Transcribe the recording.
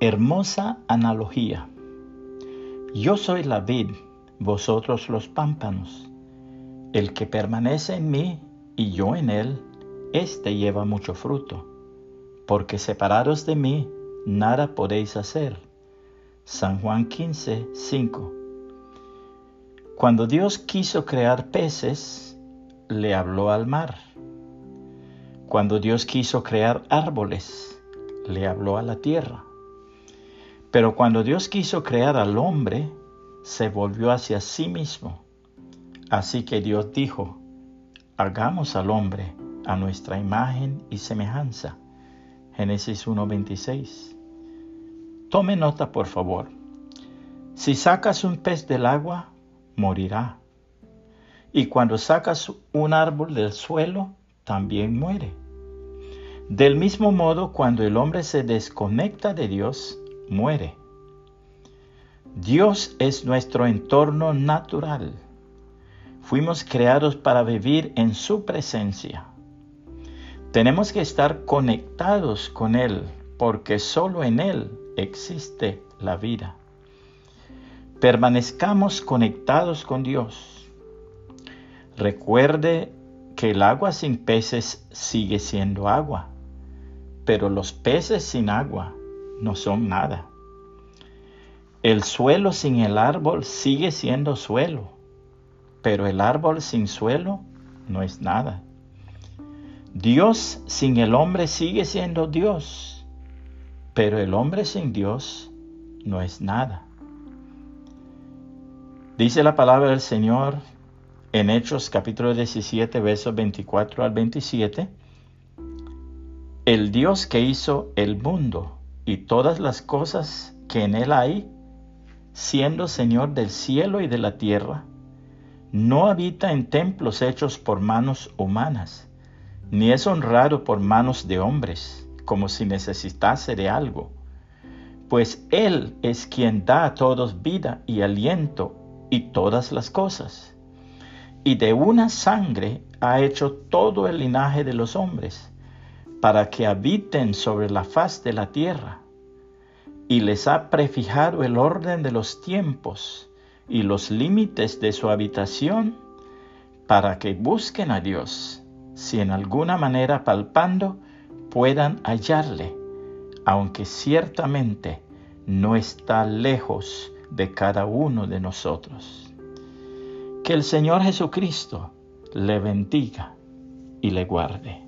Hermosa analogía. Yo soy la vid, vosotros los pámpanos. El que permanece en mí y yo en él, éste lleva mucho fruto, porque separados de mí nada podéis hacer. San Juan 15, 5. Cuando Dios quiso crear peces, le habló al mar. Cuando Dios quiso crear árboles, le habló a la tierra. Pero cuando Dios quiso crear al hombre, se volvió hacia sí mismo. Así que Dios dijo, hagamos al hombre a nuestra imagen y semejanza. Génesis 1.26. Tome nota, por favor. Si sacas un pez del agua, morirá. Y cuando sacas un árbol del suelo, también muere. Del mismo modo, cuando el hombre se desconecta de Dios, muere. Dios es nuestro entorno natural. Fuimos creados para vivir en su presencia. Tenemos que estar conectados con Él porque solo en Él existe la vida. Permanezcamos conectados con Dios. Recuerde que el agua sin peces sigue siendo agua, pero los peces sin agua no son nada. El suelo sin el árbol sigue siendo suelo, pero el árbol sin suelo no es nada. Dios sin el hombre sigue siendo Dios, pero el hombre sin Dios no es nada. Dice la palabra del Señor en Hechos capítulo 17, versos 24 al 27, el Dios que hizo el mundo y todas las cosas que en él hay, siendo Señor del cielo y de la tierra, no habita en templos hechos por manos humanas, ni es honrado por manos de hombres, como si necesitase de algo, pues Él es quien da a todos vida y aliento y todas las cosas, y de una sangre ha hecho todo el linaje de los hombres, para que habiten sobre la faz de la tierra, y les ha prefijado el orden de los tiempos y los límites de su habitación, para que busquen a Dios, si en alguna manera palpando puedan hallarle, aunque ciertamente no está lejos de cada uno de nosotros. Que el Señor Jesucristo le bendiga y le guarde.